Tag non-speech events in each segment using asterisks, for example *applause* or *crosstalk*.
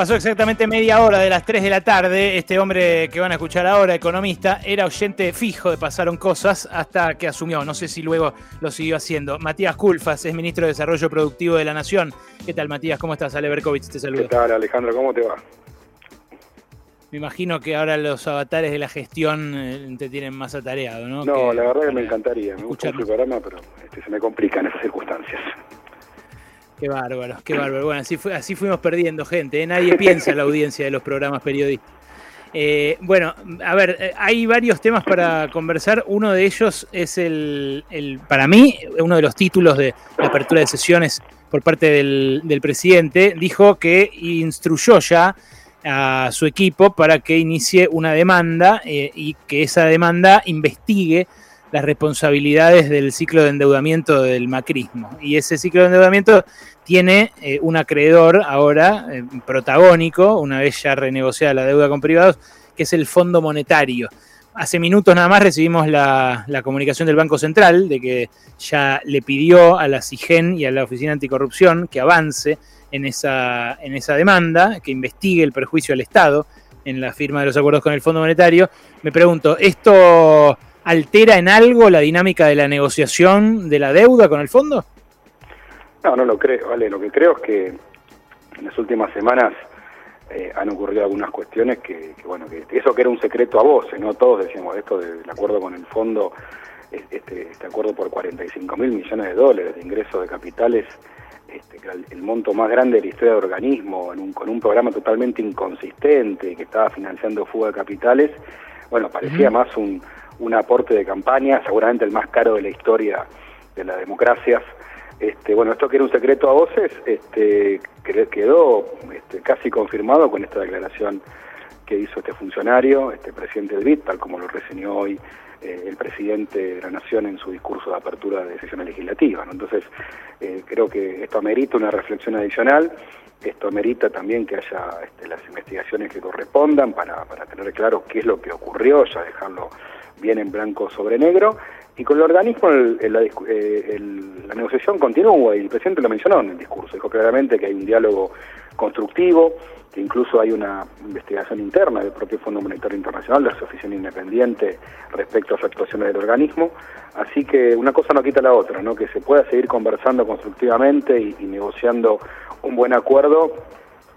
Pasó exactamente media hora de las 3 de la tarde. Este hombre que van a escuchar ahora, economista, era oyente fijo de Pasaron Cosas hasta que asumió. No sé si luego lo siguió haciendo. Matías Culfas es ministro de Desarrollo Productivo de la Nación. ¿Qué tal, Matías? ¿Cómo estás? Ale Berkovich te saluda. ¿Qué tal, Alejandro? ¿Cómo te va? Me imagino que ahora los avatares de la gestión eh, te tienen más atareado, ¿no? No, la verdad que me encantaría. Me gusta el programa, pero este, se me complican esas circunstancias. Qué bárbaro, qué bárbaro. Bueno, así, fuimos perdiendo gente. ¿eh? Nadie piensa en la audiencia de los programas periodísticos. Eh, bueno, a ver, eh, hay varios temas para conversar. Uno de ellos es el, para mí, uno de los títulos de la apertura de sesiones por parte del, presidente. Dijo que instruyó ya a su equipo para que inicie una demanda y que esa demanda investigue las responsabilidades del ciclo de endeudamiento del macrismo. Y ese ciclo de endeudamiento tiene eh, un acreedor ahora eh, protagónico, una vez ya renegociada la deuda con privados, que es el Fondo Monetario. Hace minutos nada más recibimos la, comunicación del Banco Central de que ya le pidió a la CIGEN y a la Oficina Anticorrupción que avance en esa, en esa demanda, que investigue el perjuicio al Estado en la firma de los acuerdos con el Fondo Monetario. Me pregunto, ¿esto altera en algo la dinámica de la negociación de la deuda con el fondo? No, no lo creo, vale. Lo que creo es que en las últimas semanas eh, han ocurrido algunas cuestiones que, bueno, que eso que era un secreto a voces, ¿no? Todos decíamos esto del acuerdo con el fondo, este, este acuerdo por 45 mil millones de dólares de ingresos de capitales, este, que el, monto más grande de la historia del organismo, con un programa totalmente inconsistente que estaba financiando fuga de capitales, bueno, parecía más un un aporte de campaña, seguramente el más caro de la historia de las democracias. Este, bueno, esto que era un secreto a voces, este, quedó este, casi confirmado con esta declaración que hizo este funcionario, este presidente del BID, tal como lo reseñó hoy eh, el presidente de la Nación en su discurso de apertura de sesiones legislativas. Entonces, eh, creo que esto amerita una reflexión adicional, esto amerita también que haya las investigaciones que correspondan para, para tener claro qué es lo que ocurrió, ya dejarlo bien en blanco sobre negro, y con el organismo eh, la negociación continúa, y el presidente lo mencionó en el discurso, dijo claramente que hay un diálogo constructivo, que incluso hay una investigación interna del propio Fondo Monetario Internacional, de su oficina independiente, respecto a las actuaciones del organismo. Así que una cosa no quita la otra, ¿no? que se pueda seguir conversando constructivamente y, y negociando un buen acuerdo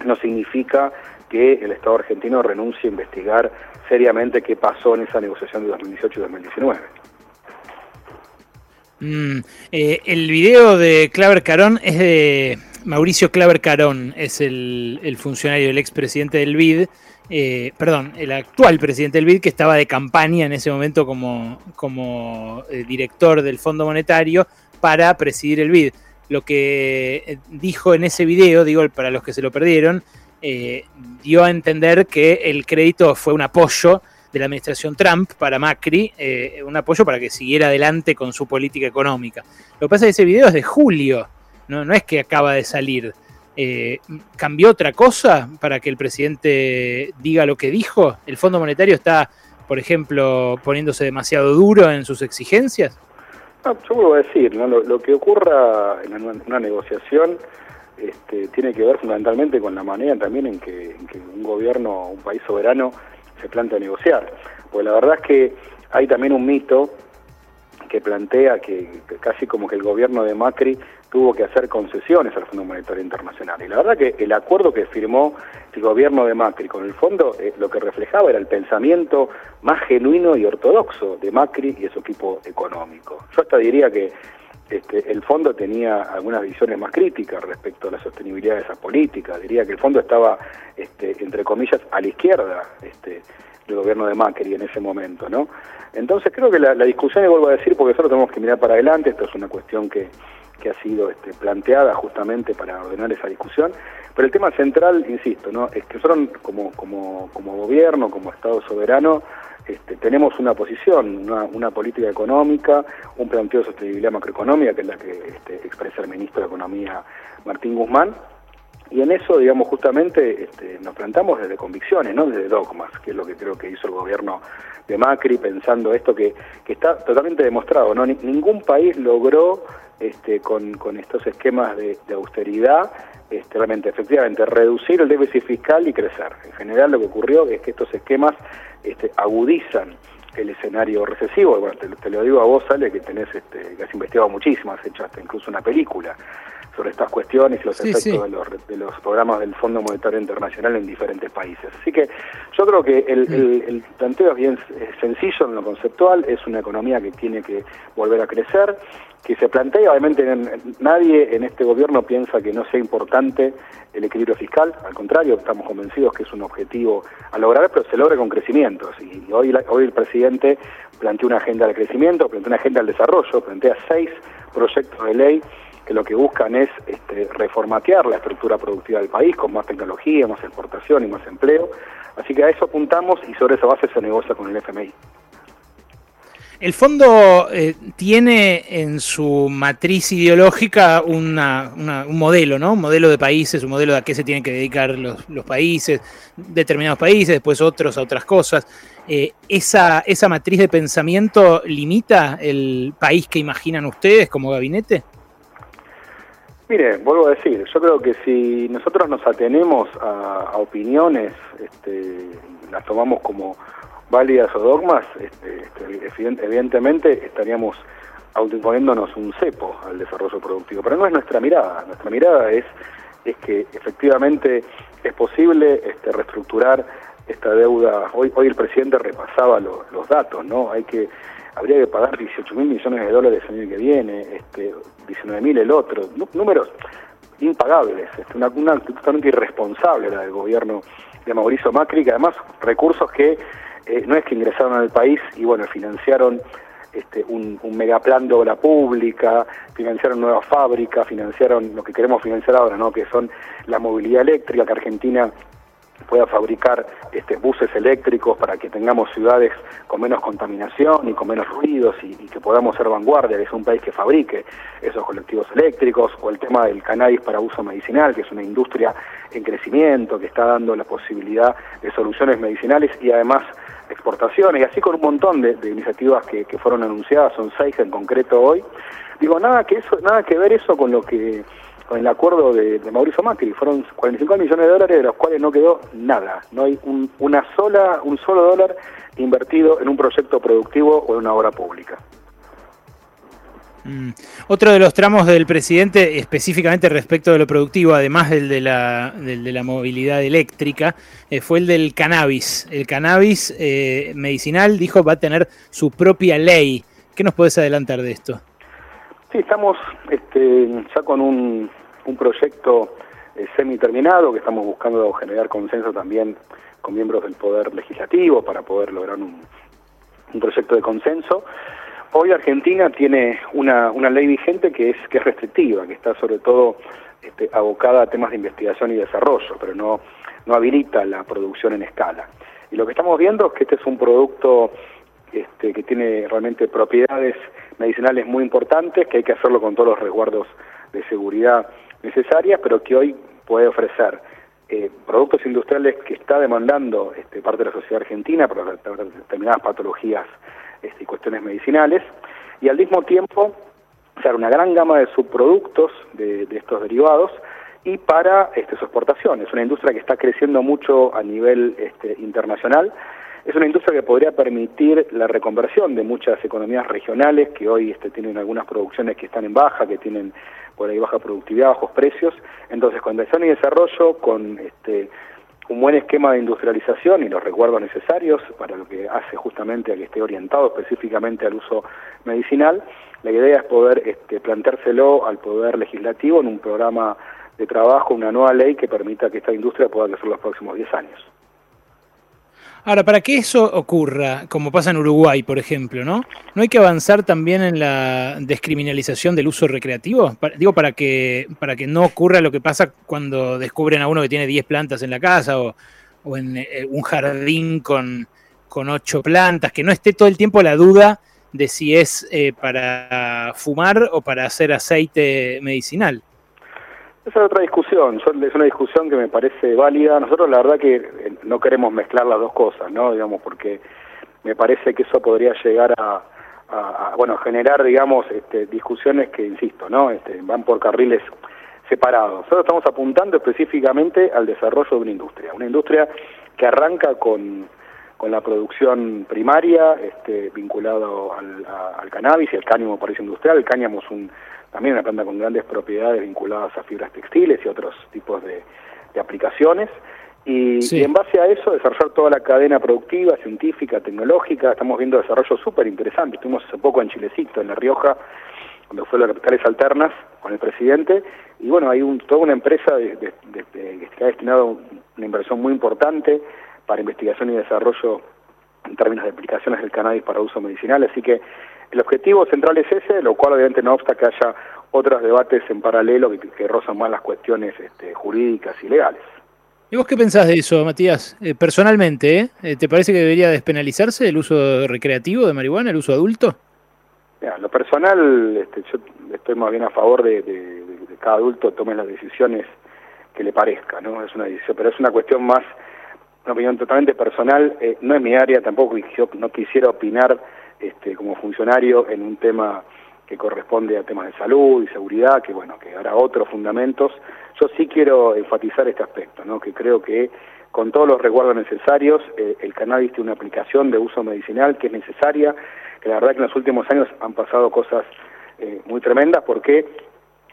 no significa que el Estado argentino renuncie a investigar seriamente qué pasó en esa negociación de 2018 y 2019. Mm, eh, el video de Claver Carón es de Mauricio Claver Carón, es el, funcionario, el expresidente del BID, eh, perdón, el actual presidente del BID que estaba de campaña en ese momento como, como eh, director del Fondo Monetario para presidir el BID. Lo que dijo en ese video, digo para los que se lo perdieron, eh, dio a entender que el crédito fue un apoyo de la administración Trump para Macri, eh, un apoyo para que siguiera adelante con su política económica. Lo que pasa es que ese video es de julio, no, no es que acaba de salir. Eh, ¿Cambió otra cosa para que el presidente diga lo que dijo? ¿El Fondo Monetario está, por ejemplo, poniéndose demasiado duro en sus exigencias? yo vuelvo a decir, lo, que ocurra en una negociación este, tiene que ver fundamentalmente con la manera también en que, un gobierno, un país soberano, se plantea negociar. Porque la verdad es que hay también un mito que plantea que, casi como que el gobierno de Macri tuvo que hacer concesiones al Fondo Monetario Internacional. Y la verdad que el acuerdo que firmó el gobierno de Macri con el fondo eh, lo que reflejaba era el pensamiento más genuino y ortodoxo de Macri y de su equipo económico. Yo hasta diría que este, el fondo tenía algunas visiones más críticas respecto a la sostenibilidad de esa política. Diría que el fondo estaba, este, entre comillas, a la izquierda este, del gobierno de Macri en ese momento, ¿no? Entonces creo que la, discusión, y vuelvo a decir, porque nosotros tenemos que mirar para adelante, esto es una cuestión que, que ha sido este, planteada justamente para ordenar esa discusión, pero el tema central, insisto, es que nosotros como gobierno, como Estado soberano, este, tenemos una posición, una, política económica, un planteo de sostenibilidad macroeconómica, que es la que este, expresa el ministro de Economía Martín Guzmán, y en eso, digamos, justamente este, nos plantamos desde convicciones, no desde dogmas, que es lo que creo que hizo el gobierno de Macri, pensando esto que, que está totalmente demostrado, ¿no? ningún país logró este, con, con estos esquemas de, austeridad, este, realmente, efectivamente, reducir el déficit fiscal y crecer. En general lo que ocurrió es que estos esquemas este, agudizan el escenario recesivo. Bueno, te, lo digo a vos, Ale, que tenés, este, que has investigado muchísimo, has hecho hasta incluso una película sobre estas cuestiones y los efectos De, los, de, los, programas del Fondo Monetario Internacional en diferentes países. Así que yo creo que el, el, el planteo es bien sencillo en lo conceptual, es una economía que tiene que volver a crecer, que se plantea, obviamente nadie en este gobierno piensa que no sea importante el equilibrio fiscal, al contrario, estamos convencidos que es un objetivo a lograr, pero se logra con crecimientos. Y hoy, hoy el presidente plantea una agenda de crecimiento, plantea una agenda del desarrollo, plantea seis proyectos de ley que lo que buscan es este, reformatear la estructura productiva del país con más tecnología, más exportación y más empleo. Así que a eso apuntamos y sobre esa base se negocia con el FMI. El fondo eh, tiene en su matriz ideológica un modelo, ¿no? Un modelo de países, un modelo de a qué se tienen que dedicar los, países, determinados países, después otros a otras cosas. Eh, esa, ¿Esa matriz de pensamiento limita el país que imaginan ustedes como gabinete? Mire, vuelvo a decir, yo creo que si nosotros nos atenemos a, opiniones, este, las tomamos como válidas o dogmas, este, este, evidentemente estaríamos autoimponiéndonos un cepo al desarrollo productivo. Pero no es nuestra mirada. Nuestra mirada es, es que efectivamente es posible este, reestructurar esta deuda. Hoy, hoy el presidente repasaba los datos, ¿no? Hay que habría que pagar 18 mil millones de dólares el año que viene, este, 19 mil el otro, números impagables, este, una, una totalmente irresponsable la del gobierno de Mauricio Macri, que además recursos que eh, no es que ingresaron al país y bueno, financiaron este, un, un megaplan de obra pública, financiaron nuevas fábricas, financiaron lo que queremos financiar ahora, ¿no? que son la movilidad eléctrica, que Argentina pueda fabricar este, buses eléctricos para que tengamos ciudades con menos contaminación y con menos ruidos y, que podamos ser vanguardia, que es un país que fabrique esos colectivos eléctricos, o el tema del cannabis para uso medicinal, que es una industria en crecimiento, que está dando la posibilidad de soluciones medicinales y además exportaciones, y así con un montón de, iniciativas que, fueron anunciadas, son seis en concreto hoy. Digo, nada que eso, nada que ver eso con lo que con el acuerdo de, Mauricio Macri, fueron 45 millones de dólares de los cuales no quedó nada, no hay un, una sola, un solo dólar invertido en un proyecto productivo o en una obra pública. Mm. Otro de los tramos del presidente, específicamente respecto de lo productivo, además del de la, de la movilidad eléctrica, eh, fue el del cannabis. El cannabis eh, medicinal, dijo, va a tener su propia ley. ¿Qué nos puedes adelantar de esto? Sí, estamos este, ya con un, un proyecto eh, semi-terminado que estamos buscando generar consenso también con miembros del Poder Legislativo para poder lograr un, un proyecto de consenso. Hoy Argentina tiene una, una ley vigente que es, que es restrictiva, que está sobre todo este, abocada a temas de investigación y desarrollo, pero no, no habilita la producción en escala. Y lo que estamos viendo es que este es un producto este, que tiene realmente propiedades medicinales muy importantes, que hay que hacerlo con todos los resguardos de seguridad necesarias, pero que hoy puede ofrecer eh, productos industriales que está demandando este, parte de la sociedad argentina para determinadas patologías este, y cuestiones medicinales, y al mismo tiempo ser una gran gama de subproductos de, estos derivados y para este, su exportación. Es una industria que está creciendo mucho a nivel este, internacional es una industria que podría permitir la reconversión de muchas economías regionales que hoy este, tienen algunas producciones que están en baja, que tienen por ahí baja productividad, bajos precios. Entonces, con inversión y desarrollo, con este, un buen esquema de industrialización y los recuerdos necesarios para lo que hace justamente a que esté orientado específicamente al uso medicinal, la idea es poder este, planteárselo al Poder Legislativo en un programa de trabajo, una nueva ley que permita que esta industria pueda crecer los próximos 10 años. Ahora, para que eso ocurra, como pasa en Uruguay, por ejemplo, ¿no? ¿No hay que avanzar también en la descriminalización del uso recreativo? digo, para que, para que no ocurra lo que pasa cuando descubren a uno que tiene 10 plantas en la casa o, en eh, un jardín con, con 8 plantas, que no esté todo el tiempo la duda de si es eh, para fumar o para hacer aceite medicinal. Esa es otra discusión, es una discusión que me parece válida. Nosotros la verdad que eh, no queremos mezclar las dos cosas, ¿no? Digamos, porque me parece que eso podría llegar a, bueno, generar, digamos, este, discusiones que, insisto, ¿no? Este, van por carriles separados. Nosotros estamos apuntando específicamente al desarrollo de una industria, una industria que arranca con, con la producción primaria, este, vinculado al, al cannabis y el cáñamo por industrial. El cáñamo es un también una planta con grandes propiedades vinculadas a fibras textiles y otros tipos de, aplicaciones. Y, en base a eso desarrollar toda la cadena productiva, científica, tecnológica. Estamos viendo desarrollos súper interesantes. Estuvimos hace poco en Chilecito, en La Rioja, cuando fue las capitales alternas con el presidente. Y bueno, hay un, toda una empresa de, que ha destinado una inversión muy importante para investigación y desarrollo en términos de aplicaciones del cannabis para uso medicinal. Así que el objetivo central es ese, lo cual obviamente no obsta que haya otros debates en paralelo que, rozan más las cuestiones este, jurídicas y legales. ¿Y vos qué pensás de eso, Matías? Eh, personalmente, ¿eh? ¿te parece que debería despenalizarse el uso recreativo de marihuana, el uso adulto? Mira, lo personal, este, yo estoy más bien a favor de, que cada adulto tome las decisiones que le parezca, ¿no? Es una decisión, pero es una cuestión más, una opinión totalmente personal, eh, no es mi área, tampoco yo no quisiera opinar este, como funcionario en un tema que corresponde a temas de salud y seguridad, que bueno, que hará otros fundamentos. Yo sí quiero enfatizar este aspecto, ¿no? que creo que con todos los resguardos necesarios, eh, el cannabis tiene una aplicación de uso medicinal que es necesaria, que la verdad que en los últimos años han pasado cosas eh, muy tremendas porque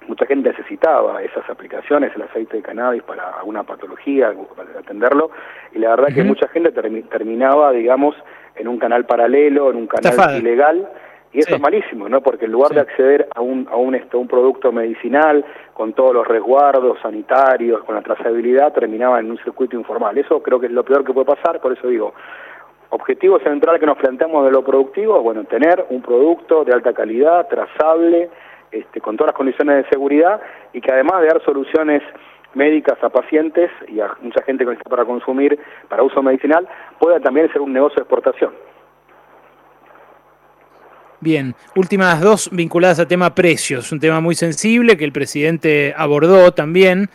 mucha gente necesitaba esas aplicaciones, el aceite de cannabis para alguna patología, para atenderlo, y la verdad que mucha gente terminaba, digamos, en un canal paralelo, en un canal ilegal, y eso es malísimo, ¿no? Porque en lugar de acceder a un, a un, esto, un producto medicinal con todos los resguardos sanitarios, con la trazabilidad, terminaba en un circuito informal. Eso creo que es lo peor que puede pasar, por eso digo, objetivo central que nos planteamos de lo productivo, bueno, tener un producto de alta calidad, trazable, este, con todas las condiciones de seguridad y que además de dar soluciones médicas a pacientes y a mucha gente que necesita para consumir, para uso medicinal, pueda también ser un negocio de exportación. Bien, últimas dos vinculadas a tema precios, un tema muy sensible que el presidente abordó también,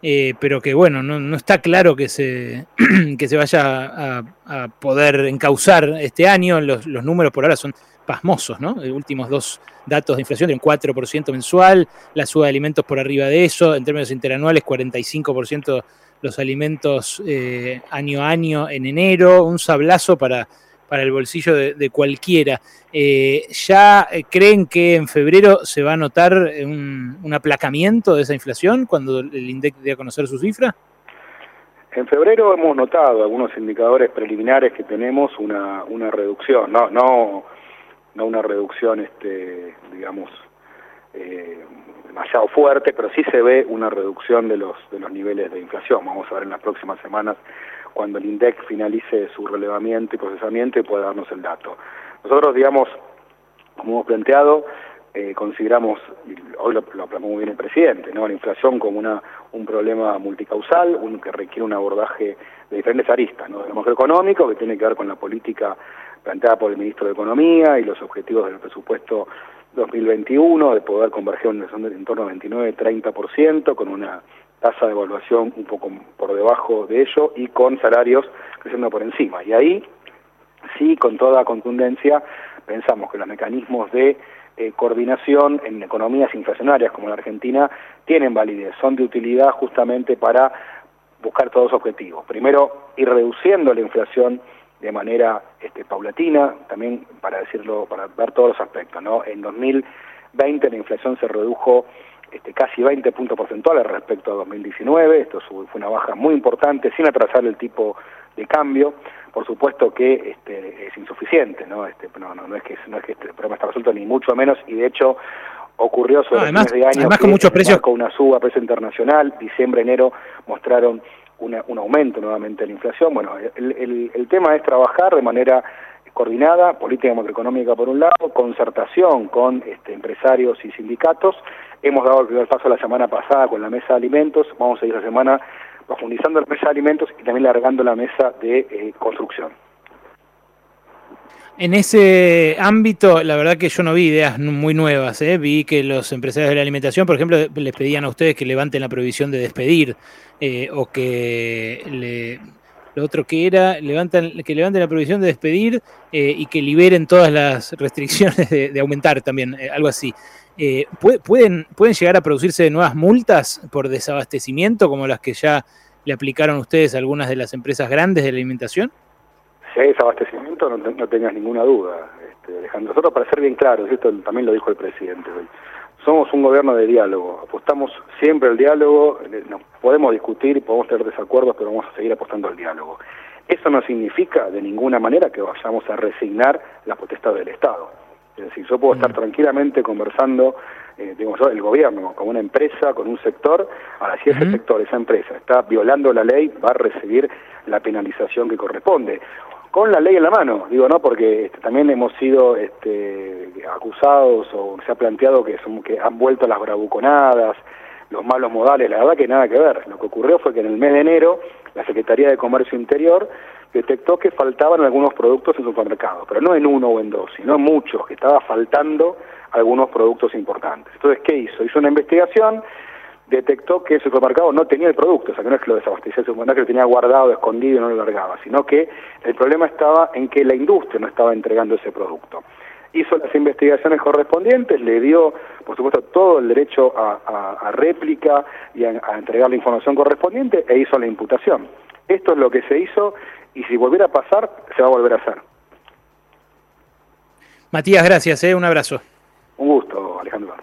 eh, pero que bueno, no, está claro que se, *clears throat* que se vaya a, poder encauzar este año, los, los números por ahora son pasmosos, ¿no? Los últimos dos datos de inflación, un 4% mensual, la suba de alimentos por arriba de eso, en términos interanuales 45% los alimentos eh, año a año en enero, un sablazo para, para el bolsillo de, cualquiera. Eh, ¿Ya eh, creen que en febrero se va a notar un, un aplacamiento de esa inflación cuando el INDEC dé a conocer su cifra? En febrero hemos notado algunos indicadores preliminares que tenemos una, una reducción, no, no no una reducción, este, digamos, eh, demasiado fuerte, pero sí se ve una reducción de los, de los niveles de inflación. Vamos a ver en las próximas semanas cuando el INDEC finalice su relevamiento y procesamiento y pueda darnos el dato. Nosotros, digamos, como hemos planteado, eh, consideramos, hoy lo, lo muy bien el presidente, ¿no? la inflación como una, un problema multicausal, un, que requiere un abordaje de diferentes aristas, ¿no? de lo macroeconómico, que tiene que ver con la política planteada por el ministro de Economía y los objetivos del presupuesto 2021 de poder converger en torno al 29-30% con una tasa de evaluación un poco por debajo de ello y con salarios creciendo por encima. Y ahí sí, con toda contundencia, pensamos que los mecanismos de eh, coordinación en economías inflacionarias como la Argentina tienen validez, son de utilidad justamente para buscar todos los objetivos. Primero, ir reduciendo la inflación de manera este, paulatina, también para decirlo, para ver todos los aspectos. ¿no? En 2020 la inflación se redujo este, casi 20 puntos porcentuales respecto a 2019, esto fue una baja muy importante, sin atrasar el tipo de cambio. Por supuesto que este, es insuficiente, ¿no? Este, no, no, no, es que, no es que este problema está resuelto, ni mucho menos, y de hecho ocurrió sobre además, de año con muchos precios con una suba a precio internacional, diciembre, enero mostraron un aumento nuevamente de la inflación. Bueno, el, el, tema es trabajar de manera coordinada, política macroeconómica por un lado, concertación con este, empresarios y sindicatos. Hemos dado el primer paso la semana pasada con la mesa de alimentos, vamos a ir la semana profundizando la mesa de alimentos y también largando la mesa de eh, construcción. En ese ámbito, la verdad que yo no vi ideas muy nuevas. ¿eh? Vi que los empresarios de la alimentación, por ejemplo, les pedían a ustedes que levanten la prohibición de despedir eh, o que lo otro que era levantan, que levanten la prohibición de despedir eh, y que liberen todas las restricciones de, aumentar también, algo así. ¿pueden, ¿Pueden llegar a producirse nuevas multas por desabastecimiento como las que ya le aplicaron ustedes a algunas de las empresas grandes de la alimentación? Si hay desabastecimiento, no, tengas ninguna duda, este, Alejandro. Nosotros, para ser bien claros, esto también lo dijo el presidente hoy, somos un gobierno de diálogo, apostamos siempre al diálogo, nos podemos discutir, podemos tener desacuerdos, pero vamos a seguir apostando al diálogo. Eso no significa de ninguna manera que vayamos a resignar la potestad del Estado. Es decir, yo puedo estar mm. tranquilamente conversando, eh, digamos el gobierno, con una empresa, con un sector, ahora si ese sector, esa empresa está violando la ley, va a recibir la penalización que corresponde con la ley en la mano, digo, ¿no? Porque este, también hemos sido este, acusados o se ha planteado que, son, que han vuelto las bravuconadas, los malos modales, la verdad que nada que ver. Lo que ocurrió fue que en el mes de enero la Secretaría de Comercio Interior detectó que faltaban algunos productos en supermercados, pero no en uno o en dos, sino en muchos, que estaba faltando algunos productos importantes. Entonces, ¿qué hizo? Hizo una investigación, detectó que el supermercado no tenía el producto, o sea que no es que lo desabastecía el supermercado, que lo tenía guardado, escondido y no lo largaba, sino que el problema estaba en que la industria no estaba entregando ese producto. Hizo las investigaciones correspondientes, le dio, por supuesto, todo el derecho a, réplica y a, entregar la información correspondiente e hizo la imputación. Esto es lo que se hizo y si volviera a pasar, se va a volver a hacer. Matías, gracias, ¿eh? un abrazo. Un gusto, Alejandro.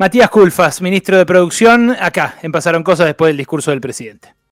Matías Culfas, ministro de Producción, acá en Cosas después del discurso del presidente.